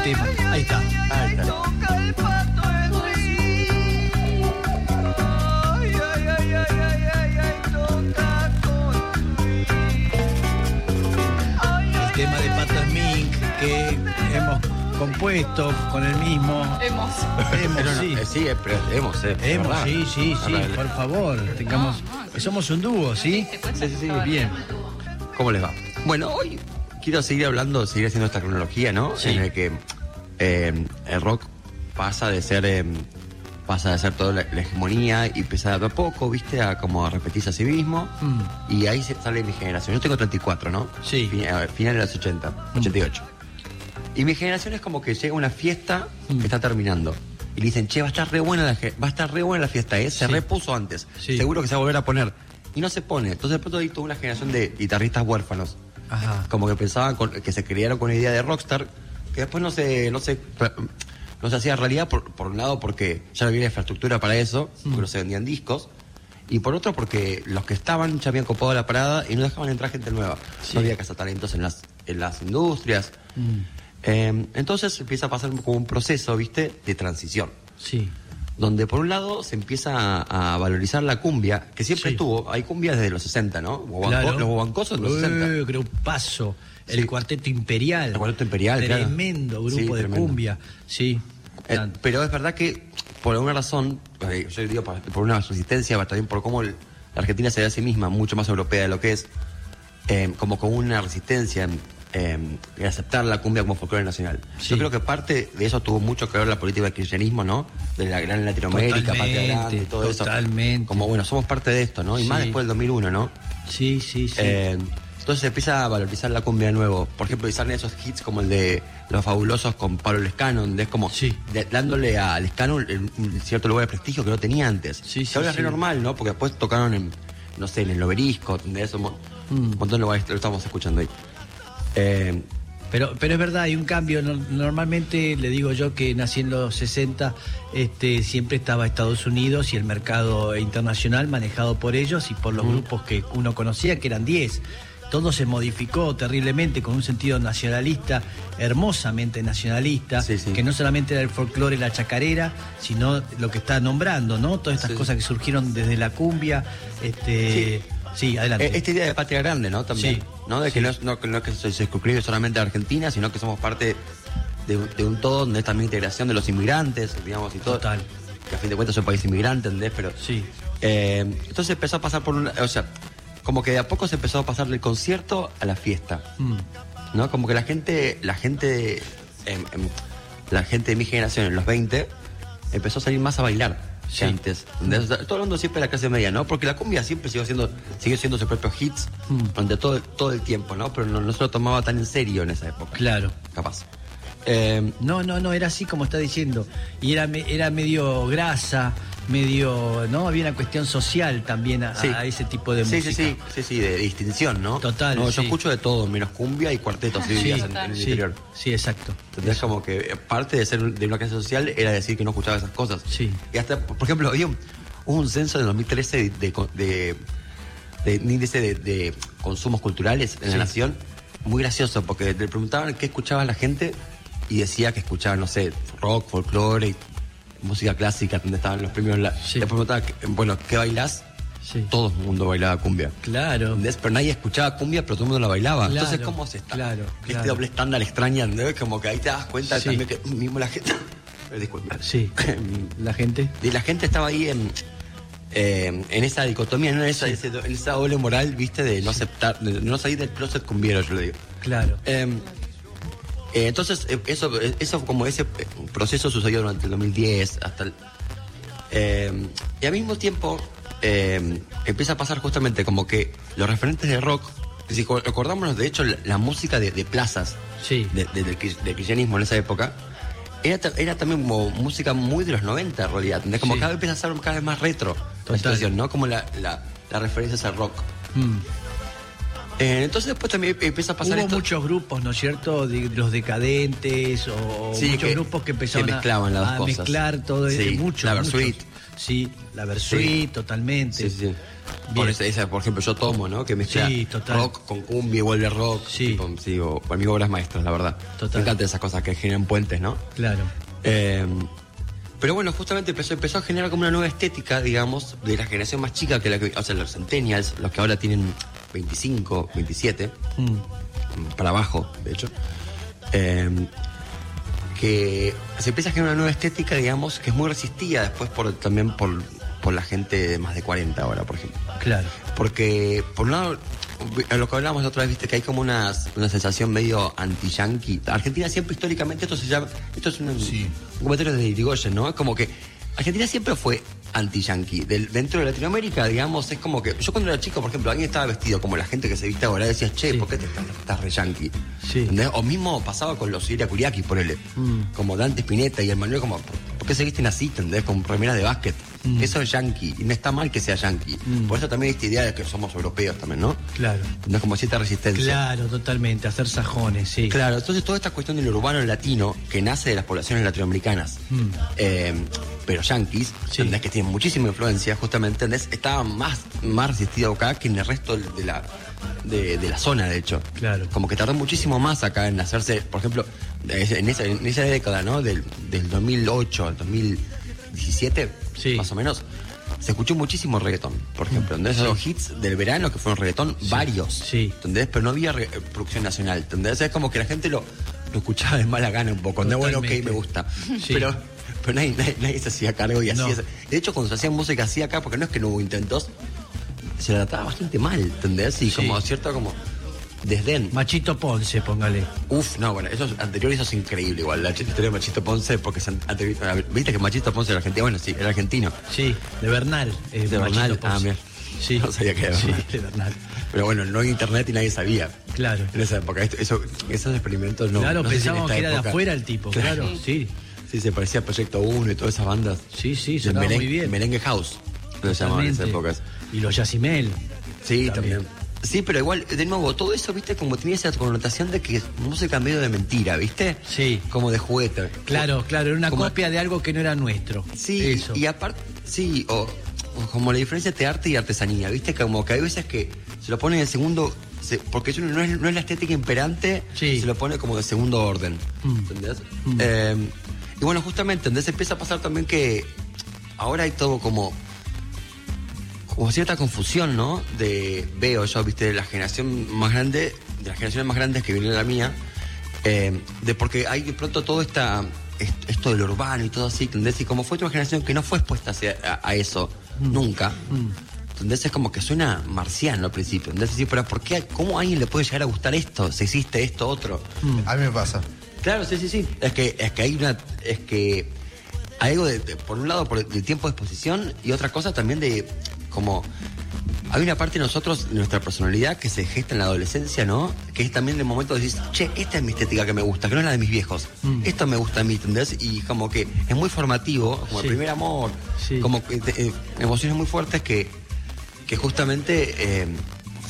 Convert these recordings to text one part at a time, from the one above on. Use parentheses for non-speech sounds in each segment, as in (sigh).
el tema. Ahí está. Ahí está. Toca el tema de Pato Mink que hemos compuesto con el mismo. Hemos. Hemos, no, sí. eh, sí, pero hemos, eh, Hemos, ¿verdad? sí, sí, sí, Verdad. por favor. Tengamos. Somos un dúo, ¿sí? Sí, sí, bien. ¿Cómo les va? Bueno, hoy quiero seguir hablando, seguir haciendo esta cronología, ¿no? Sí. En el que eh, el rock pasa de ser eh, pasa de ser toda la, la hegemonía y empieza de a poco, ¿viste? A como a repetirse a sí mismo. Mm. Y ahí se sale mi generación. Yo tengo 34, ¿no? Sí. Fin- a ver, final de los 80, 88. Y mi generación es como que llega una fiesta Mm. que está terminando. Y le dicen, che, va a estar re buena la, va a estar re buena la fiesta, ¿eh? Se Sí. repuso antes. Sí. Seguro que se va a volver a poner. Y no se pone. Entonces de pronto hay toda una generación de guitarristas huérfanos. Ajá. Como que pensaban con- que se crearon con la idea de rockstar, que después no se, no se, no se hacía realidad, por, por un lado porque ya no había infraestructura para eso, Mm. porque no se vendían discos, y por otro porque los que estaban ya habían copado la parada y no dejaban entrar gente nueva. Sí. No había cazatalentos en las, en las industrias. Mm. Eh, entonces empieza a pasar como un proceso, ¿viste?, de transición. Sí. Donde por un lado se empieza a, a valorizar la cumbia, que siempre Sí. estuvo, hay cumbia desde los 60, ¿no? Guaguancó- Claro. Los guaguancos en los 60. Eh, Grupazo. El Sí. cuarteto imperial. El Cuarteto Imperial, claro. Tremendo grupo Sí, de tremendo. cumbia. Sí. Eh, pero es verdad que por alguna razón, eh, yo digo por, por una resistencia, pero también por cómo el- la Argentina se ve a sí misma mucho más europea de lo que es, eh, como con una resistencia en, eh, aceptar la cumbia como folclore nacional. Sí. Yo creo que parte de eso tuvo mucho que ver la política del kirchnerismo, ¿no? De la gran Latinoamérica, Patria Totalmente, Grande, y todo eso. totalmente. Como bueno, somos parte de esto, ¿no? Y más después del 2001, ¿no? Sí, sí, sí. Eh, entonces se empieza a valorizar la cumbia de nuevo. Por ejemplo, y salen esos hits como el de Los Fabulosos con Pablo Lescano, donde es como Sí. de- dándole a Lescano un, un cierto lugar de prestigio que no tenía antes. Sí, que sí, ahora es re normal, ¿no? Porque después tocaron en, no sé, en el Obelisco, de eso, un Mm. un montón de lugares, lo estamos escuchando ahí. Eh, Pero, pero es verdad, hay un cambio. No- Normalmente le digo yo que nací en los 60, este, siempre estaba Estados Unidos y el mercado internacional manejado por ellos y por los grupos que uno conocía, que eran 10. Todo se modificó terriblemente con un sentido nacionalista, hermosamente nacionalista, Sí, sí. que no solamente era el folclore, la chacarera, sino lo que está nombrando, ¿no? Todas estas Sí. cosas que surgieron desde la cumbia. Este, sí. adelante. eh, esta idea de patria grande, ¿no? También. ¿No? De que no es, no, es que se excluye solamente a Argentina, sino que somos parte de, un- de un todo donde es también integración de los inmigrantes, digamos, y todo. Total. Que a fin de cuentas es un país inmigrante, ¿entendés? Pero Sí. Eh, entonces empezó a pasar por una. O sea, como que de a poco se empezó a pasar del concierto a la fiesta. Mm. ¿No? Como que la gente. La gente. em, em, la gente de mi generación, en los 20, empezó a salir más a bailar Sí. antes. Todo hablando siempre de la clase media, ¿no? Porque la cumbia siempre siguió siendo, siguió siendo sus propios hits Mm. durante todo, todo el tiempo, ¿no? Pero no, no se lo tomaba tan en serio en esa época. Claro. Capaz. Eh, No, no, no, era así como está diciendo. Y era, era medio grasa, medio, ¿no? Había una cuestión social también a, Sí. a ese tipo de sí, música. sí, sí, sí, sí, de distinción, ¿no? Total, No, yo escucho de todo, menos cumbia y cuartetos Sí, vivías en, en el interior. sí, exacto. Entonces como que parte de ser de una clase social era decir que no escuchaba esas cosas. Sí. Y hasta, por ejemplo, había un, hubo un censo en 2013 de, de, de- de índice de, consumos culturales en la nación, muy gracioso, porque le preguntaban qué escuchaba la gente y decía que escuchaba, no sé, rock, folclore, y música clásica, donde estaban los premios. La, Sí. Le preguntaban, bueno, ¿qué bailás? Sí. Todo el mundo bailaba cumbia. Claro. ¿Entendés? Pero nadie escuchaba cumbia, pero todo el mundo la bailaba. Claro, Entonces, ¿cómo se está? claro, Este doble estándar extraña, ¿entendés? Como que ahí te das cuenta Sí. también que mismo la gente... (laughs) Disculpa. Sí. (laughs) La gente. Y la gente estaba ahí en, eh, en esa dicotomía, ¿no? en, esa, ese do- en esa doble moral, ¿viste? De no aceptar, de no salir del closet cumbiero, yo le digo. Claro. Eh, eh, entonces, eh, eso, eh, eso como ese proceso sucedió durante el 2010 hasta el... eh, y al mismo tiempo eh, empieza a pasar justamente como que los referentes de rock, si co- recordamos de hecho la, la música de, de plazas Sí. de- de- del, cri- del cristianismo en esa época, era, era también como música muy de los 90 en realidad, ¿entendés? Como Sí. cada vez empieza a ser cada vez más retro Total. la situación, ¿no? Como la, la, la referencia al rock. Mm. Eh, entonces después también empieza a pasar Hubo esto. muchos grupos, ¿no es cierto? De- los decadentes o Sí, muchos que- grupos que empezaron que a- mezclaban las a, cosas. mezclar todo Sí, eso. Muchos, la. Versuit. Sí, la Versuit, Sí. totalmente. Sí, sí. Por, esa, esa, por ejemplo, yo tomo, ¿no? Que mezcla rock con cumbia y vuelve rock. Sí. Tipo, sí, o, para mí obras maestras, la verdad. Total. Me encantan esas cosas que generan puentes, ¿no? Claro. Eh, pero bueno, justamente empezó, empezó a generar como una nueva estética, digamos, de la generación más chica que la que, o sea, los centennials, los que ahora tienen 25, 27, Mm. para abajo, de hecho. Eh, que se empieza a generar una nueva estética, digamos, que es muy resistida después por también por, por la gente de más de 40 ahora, por ejemplo. Claro. Porque, por un lado, a lo que hablábamos la otra vez, viste que hay como una, una sensación medio anti-yankee. Argentina siempre históricamente, esto se llama, esto es un, un comentario de Irigoyen, ¿no? Es como que Argentina siempre fue anti-yankee. Del- Dentro de Latinoamérica, digamos, es como que, yo cuando era chico, por ejemplo, alguien estaba vestido como la gente que se viste ahora, decías, che, Sí. ¿por qué te estás, estás re yankee? Sí. ¿Entendés? O mismo pasaba con los Siria Kuriaki, por él. Mm. Como Dante Spinetta y el Manuel, como, ¿por, qué se visten así? ¿Entendés? Con remeras de básquet. Mm. Eso es yankee. Y no está mal que sea yankee. Mm. Por eso también hay esta idea de que somos europeos también, ¿no? Claro. No es como cierta resistencia. Claro, totalmente. Hacer sajones, sí. Claro, entonces toda esta cuestión del urbano latino que nace de las poblaciones latinoamericanas, Mm. eh, pero yanquis, Sí. que tienen muchísima influencia, justamente, ¿entendés? estaba más, más resistido acá que en el resto de la, de, de la zona, de hecho. Claro. Como que tardó muchísimo más acá en hacerse, por ejemplo, en esa, en esa década, ¿no? Del, del 2008 al 2017, Sí. más o menos. Se escuchó muchísimo reggaetón, por ejemplo. ¿entendés? Esos hits del verano que fueron reggaetón, varios. Sí. ¿Entendés? Pero no había eh, producción nacional. ¿Entendés? Es como que la gente lo, lo escuchaba de mala gana un poco. No, bueno, ok, me gusta. Sí. Pero, pero nadie, nadie- nadie se hacía cargo y No. hacía. De hecho, cuando se hacía música así acá, porque no es que no hubo intentos, se la trataba bastante mal, ¿entendés? Y Sí. como cierto como desdén. Machito Ponce, póngale. Uf, no, bueno, eso es anterior, eso es increíble igual, la historia de Machito Ponce, porque an- anterior, viste que Machito Ponce era argentino, bueno, sí, era argentino. Sí, de Bernal. eh, De Bernal, Ponce. ah, mira. Sí. No sabía que era Sí, Bernal. de Bernal. Pero bueno, no hay internet y nadie sabía. Claro. En esa época, esto- eso, esos experimentos no. claro, no pensábamos esta que era de afuera el tipo, claro, sí. Sí, se parecía a Proyecto 1 y todas esas bandas. Sí, sí, sonaba merengue, muy bien. Merengue House, lo llamaban en esas épocas. Y los Yacimel. Sí, También. también. Sí, pero igual, de nuevo, todo eso, viste, como tenía esa connotación de que música medio de mentira, viste? Sí. Como de juguete. Claro, claro, era una Como- copia de algo que no era nuestro. Sí, Eso. y aparte, sí, o, o como la diferencia entre arte y artesanía, ¿viste? Como que hay veces que se lo pone en segundo, se- porque eso no es, no es la estética imperante, Sí. se lo pone como de segundo orden, Mm. ¿entendés? Mm. Eh, y bueno, justamente, ¿entendés? Empieza a pasar también que ahora hay todo como como cierta confusión, ¿no? De, veo yo, viste, de la generación más grande, de las generaciones más grandes que viene la mía, eh, de porque hay de pronto todo esta, est- esto del urbano y todo así, ¿entendés? Y como fue otra generación que no fue expuesta hacia- a, a eso, nunca, Mm. ¿entendés? Es como que suena marciano al principio, ¿entendés? Sí, pero ¿por qué, cómo a alguien le puede llegar a gustar esto? Si existe esto, otro. A mí me pasa. Claro, sí, sí, sí. Es que, es que hay una. Es que hay algo de, de- por un lado, por el tiempo de exposición y otra cosa también de. Como. Hay una parte de nosotros, de nuestra personalidad, que se gesta en la adolescencia, ¿no? Que es también el momento de decir, che, esta es mi estética que me gusta, que no es la de mis viejos. Mm. Esto me gusta a mí, ¿entendés? Y como que es muy formativo, como Sí. el primer amor, Sí. como eh, emociones muy fuertes que, que justamente eh,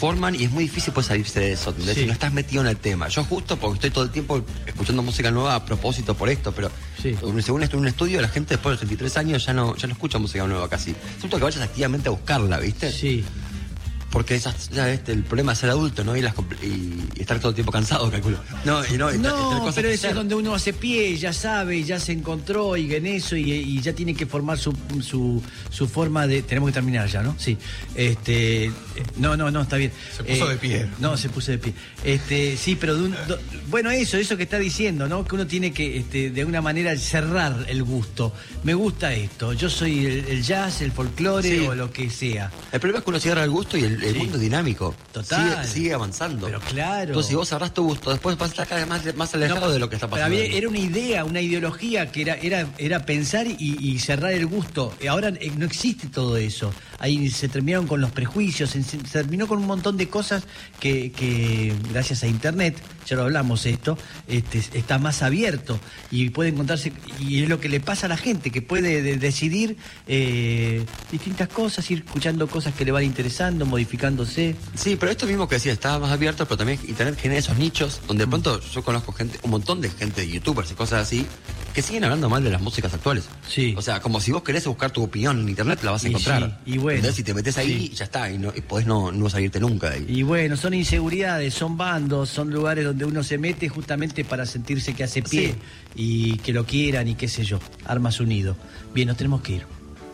forman y es muy difícil pues salirse de eso. Si no estás metido en el tema. Yo justo porque estoy todo el tiempo escuchando música nueva a propósito por esto, pero Sí. según estoy en un estudio, la gente después de los 33 años ya no, ya no escucha música nueva casi. Siento que vayas activamente a buscarla, ¿viste? Sí. Porque esas- ya, este, el problema es ser adulto, ¿no? Y, las y- y estar todo el tiempo cansado, calculo. No, y no, y No, cosas pero eso es donde uno hace pie, ya sabe, ya se encontró y en eso y, y ya tiene que formar su, su, su forma de... Tenemos que terminar ya, ¿no? Sí. Este, eh, no, no, no, está bien. Eh, Se puso de pie. No, se puso de pie. Este, sí, pero de un- do- bueno, eso, eso que está diciendo, ¿no? Que uno tiene que, este, de alguna manera, cerrar el gusto. Me gusta esto, yo soy el, el jazz, el folclore Sí. o lo que sea. El problema es que uno cierra el gusto y el, el Sí. mundo es dinámico. Total. Sigue, sigue avanzando. Pero claro. Entonces, si vos cerrás tu gusto, después vas a estar cada vez más, más alejado No, de lo que está pasando. era una idea, una ideología que era, era, era pensar y, y cerrar el gusto. Ahora eh, no existe todo eso. Ahí se terminaron con los prejuicios, se, se terminó con un montón de cosas que, que gracias a internet, ya lo hablamos esto, este, está más abierto y puede encontrarse, y es lo que le pasa a la gente, que puede de- decidir eh, distintas cosas, ir escuchando cosas que le van interesando, modificando Sí, pero esto mismo que decía, estaba más abierto, pero también Internet genera esos nichos donde de pronto yo conozco gente, un montón de gente, de youtubers y cosas así, que siguen hablando mal de las músicas actuales. Sí. O sea, como si vos querés buscar tu opinión en Internet, la vas a Y encontrar. sí, y bueno. Entonces, si te metes ahí, Sí. ya está, y, no, y podés no, no salirte nunca. de ahí. Y bueno, son inseguridades, son bandos, son lugares donde uno se mete justamente para sentirse que hace pie y que lo quieran y qué sé yo. Armas unido. Bien, nos tenemos que ir.